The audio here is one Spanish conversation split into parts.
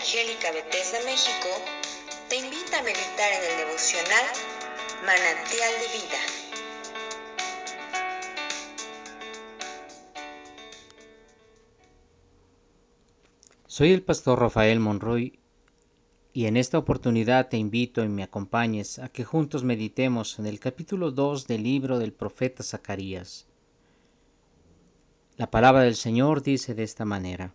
Evangélica Bethesda México te invita a meditar en el devocional Manantial de Vida. Soy el pastor Rafael Monroy y en esta oportunidad te invito y me acompañes a que juntos meditemos en el capítulo 2 del libro del profeta Zacarías. La palabra del Señor dice de esta manera.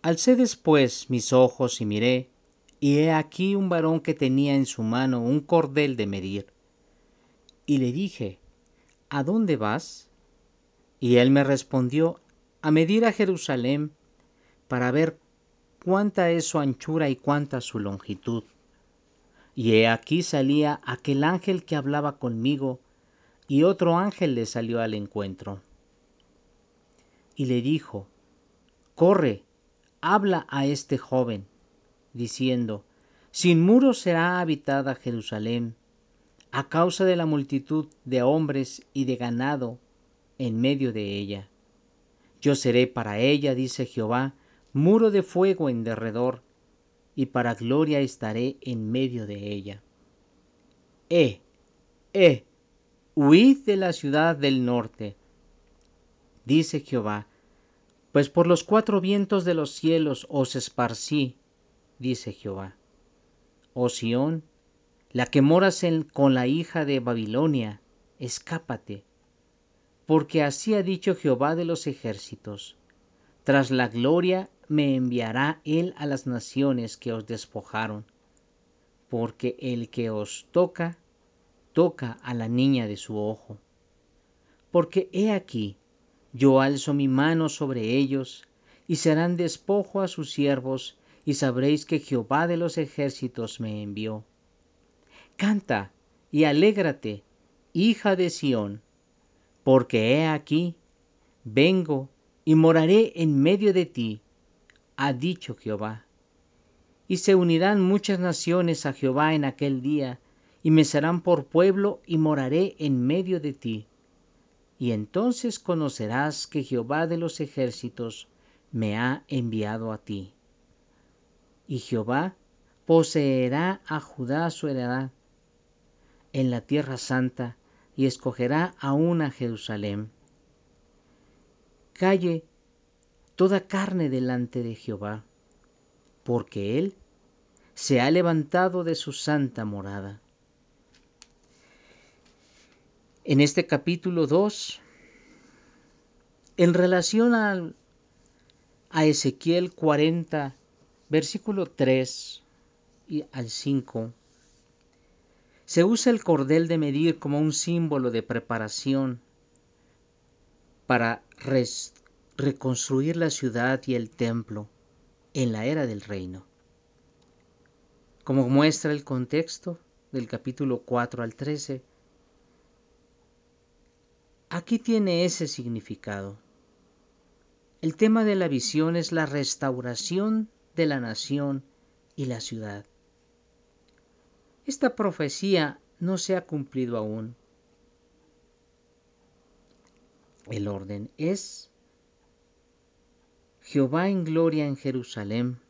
Alcé después mis ojos y miré, y he aquí un varón que tenía en su mano un cordel de medir. Y le dije, ¿A dónde vas? Y él me respondió, a medir a Jerusalén, para ver cuánta es su anchura y cuánta su longitud. Y he aquí salía aquel ángel que hablaba conmigo, y otro ángel le salió al encuentro. Y le dijo, Corre, habla a este joven, diciendo, Sin muros será habitada Jerusalén, a causa de la multitud de hombres y de ganado en medio de ella. Yo seré para ella, dice Jehová, muro de fuego en derredor, y para gloria estaré en medio de ella. Eh, eh, huid de la ciudad del norte, dice Jehová, pues por los cuatro vientos de los cielos os esparcí, dice Jehová. Oh Sión, la que moras con la hija de Babilonia, escápate, porque así ha dicho Jehová de los ejércitos. Tras la gloria me enviará él a las naciones que os despojaron, porque el que os toca, toca a la niña de su ojo. Porque he aquí, yo alzo mi mano sobre ellos, y serán despojo a sus siervos, y sabréis que Jehová de los ejércitos me envió. Canta y alégrate, hija de Sión, porque he aquí, vengo y moraré en medio de ti, ha dicho Jehová. Y se unirán muchas naciones a Jehová en aquel día, y me serán por pueblo, y moraré en medio de ti y entonces conocerás que Jehová de los ejércitos me ha enviado a ti. Y Jehová poseerá a Judá su heredad en la tierra santa y escogerá aún a Jerusalén. Calle toda carne delante de Jehová, porque Él se ha levantado de su santa morada. En este capítulo 2 en relación a, a Ezequiel 40, versículo 3 y al 5. Se usa el cordel de medir como un símbolo de preparación para reconstruir la ciudad y el templo en la era del reino. Como muestra el contexto del capítulo 4 al 13, Aquí tiene ese significado. El tema de la visión es la restauración de la nación y la ciudad. Esta profecía no se ha cumplido aún. El orden es Jehová en gloria en Jerusalén,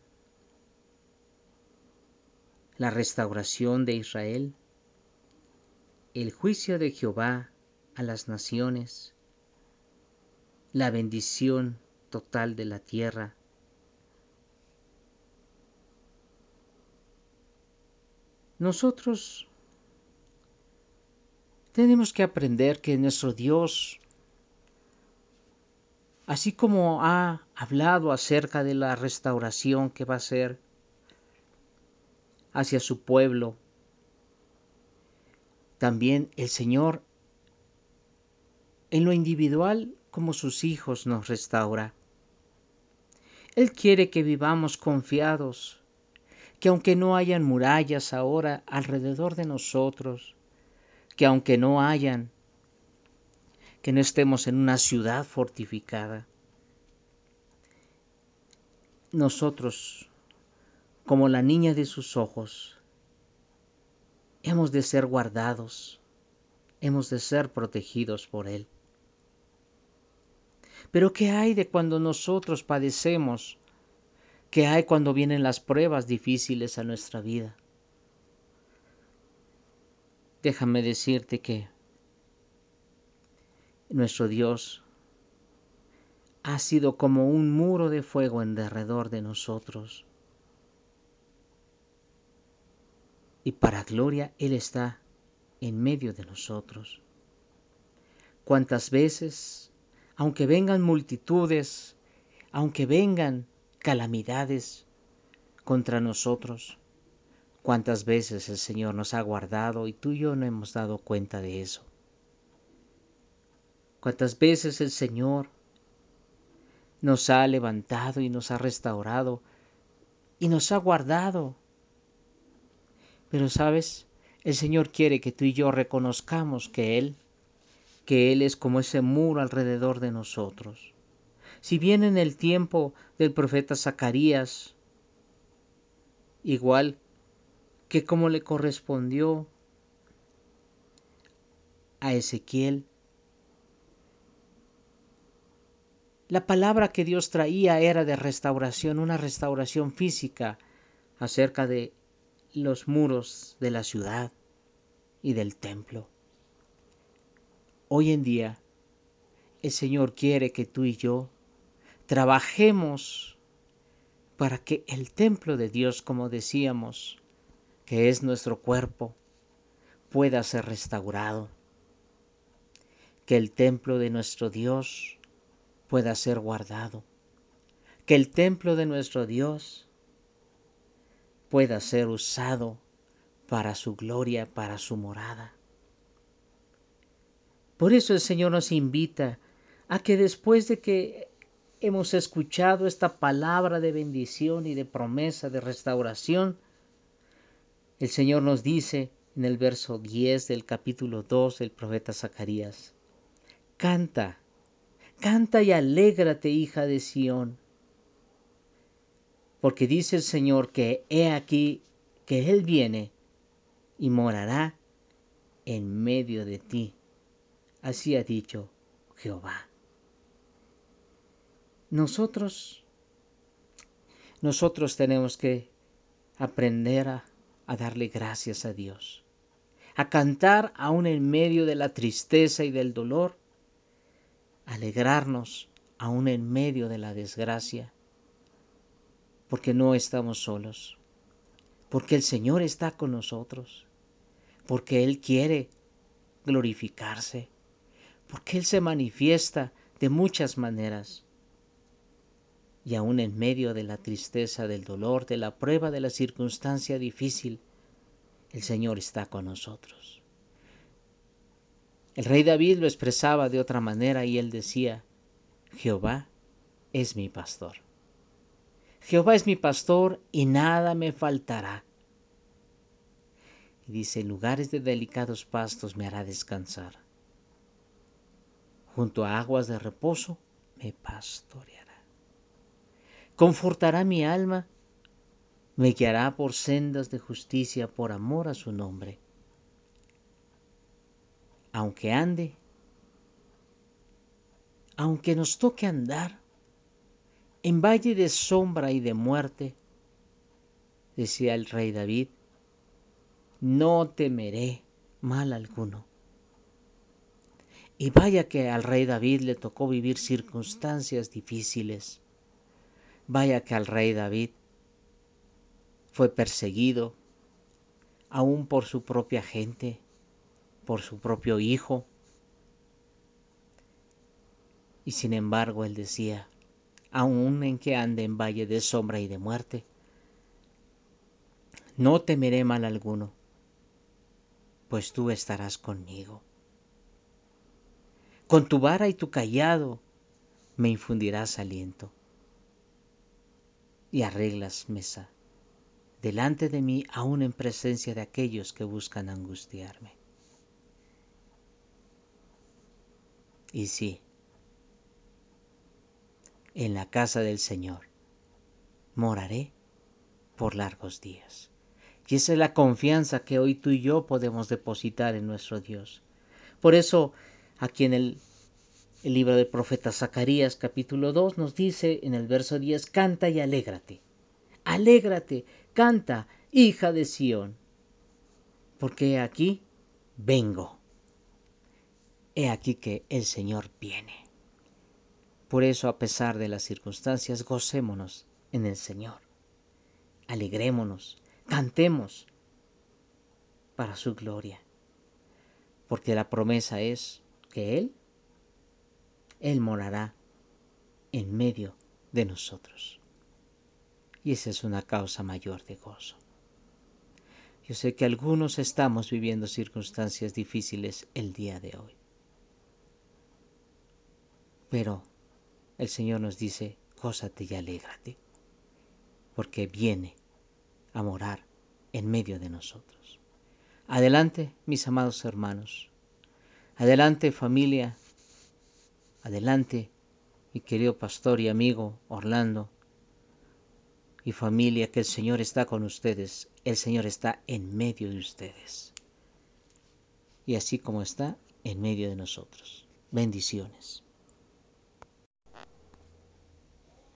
la restauración de Israel, el juicio de Jehová a las naciones, la bendición total de la tierra. Nosotros tenemos que aprender que nuestro Dios, así como ha hablado acerca de la restauración que va a ser hacia su pueblo, también el Señor en lo individual como sus hijos nos restaura. Él quiere que vivamos confiados, que aunque no hayan murallas ahora alrededor de nosotros, que aunque no hayan, que no estemos en una ciudad fortificada, nosotros, como la niña de sus ojos, hemos de ser guardados, hemos de ser protegidos por Él. Pero ¿qué hay de cuando nosotros padecemos que hay cuando vienen las pruebas difíciles a nuestra vida. Déjame decirte que nuestro Dios ha sido como un muro de fuego en derredor de nosotros. Y para gloria Él está en medio de nosotros. Cuántas veces, aunque vengan multitudes, aunque vengan calamidades contra nosotros, cuántas veces el Señor nos ha guardado y tú y yo no hemos dado cuenta de eso. Cuántas veces el Señor nos ha levantado y nos ha restaurado y nos ha guardado. Pero sabes, el Señor quiere que tú y yo reconozcamos que Él, que Él es como ese muro alrededor de nosotros. Si bien en el tiempo del profeta Zacarías, igual que como le correspondió a Ezequiel, La palabra que Dios traía era de restauración, una restauración física acerca de los muros de la ciudad y del templo. Hoy en día, el Señor quiere que tú y yo trabajemos para que el templo de Dios, como decíamos, que es nuestro cuerpo, pueda ser restaurado. Que el templo de nuestro Dios pueda ser guardado, que el templo de nuestro Dios pueda ser usado para su gloria, para su morada. Por eso el Señor nos invita a que después de que hemos escuchado esta palabra de bendición y de promesa de restauración, el Señor nos dice en el verso 10 del capítulo 2 del profeta Zacarías, canta Canta y alégrate, hija de Sión. Porque dice el Señor que he aquí que Él viene y morará en medio de ti. Así ha dicho Jehová. Nosotros, nosotros tenemos que aprender a, a darle gracias a Dios, a cantar aún en medio de la tristeza y del dolor, alegrarnos aún en medio de la desgracia, porque no estamos solos, porque el Señor está con nosotros, porque Él quiere glorificarse, porque Él se manifiesta de muchas maneras. Y aún en medio de la tristeza, del dolor, de la prueba, de la circunstancia difícil, el Señor está con nosotros. El rey David lo expresaba de otra manera y él decía, Jehová es mi pastor. Jehová es mi pastor y nada me faltará. Y dice, en lugares de delicados pastos me hará descansar. Junto a aguas de reposo me pastoreará. Confortará mi alma, me guiará por sendas de justicia por amor a su nombre aunque ande, aunque nos toque andar en valle de sombra y de muerte, decía el rey David, no temeré mal alguno. Y vaya que al rey David le tocó vivir circunstancias difíciles. Vaya que al rey David fue perseguido, aún por su propia gente por su propio hijo. Y sin embargo él decía, aun en que ande en valle de sombra y de muerte, no temeré mal alguno, pues tú estarás conmigo. Con tu vara y tu callado me infundirás aliento y arreglas mesa delante de mí aún en presencia de aquellos que buscan angustiarme. Y sí, en la casa del Señor moraré por largos días. Y esa es la confianza que hoy tú y yo podemos depositar en nuestro Dios. Por eso, aquí en el, libro del profeta Zacarías capítulo 2 nos dice en el verso 10, canta y alégrate. alégrate, canta, hija de Sión, porque aquí, vengo. He aquí que el Señor viene. Por eso, a pesar de las circunstancias, gocémonos en el Señor. Alegrémonos, cantemos para su gloria. Porque la promesa es que Él, Él morará en medio de nosotros. Y esa es una causa mayor de gozo. Yo sé que algunos estamos viviendo circunstancias difíciles el día de hoy. Pero el Señor nos dice, gózate y alégrate, porque viene a morar en medio de nosotros. Adelante, mis amados hermanos. Adelante, familia. Adelante, mi querido pastor y amigo Orlando. Y familia, que el Señor está con ustedes. El Señor está en medio de ustedes. Y así como está en medio de nosotros. Bendiciones.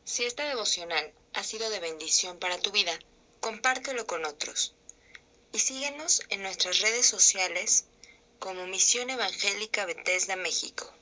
Si esta devocional ha sido de bendición para tu vida, compártelo con otros. Y síguenos en nuestras redes sociales como Misión Evangélica Bethesda México.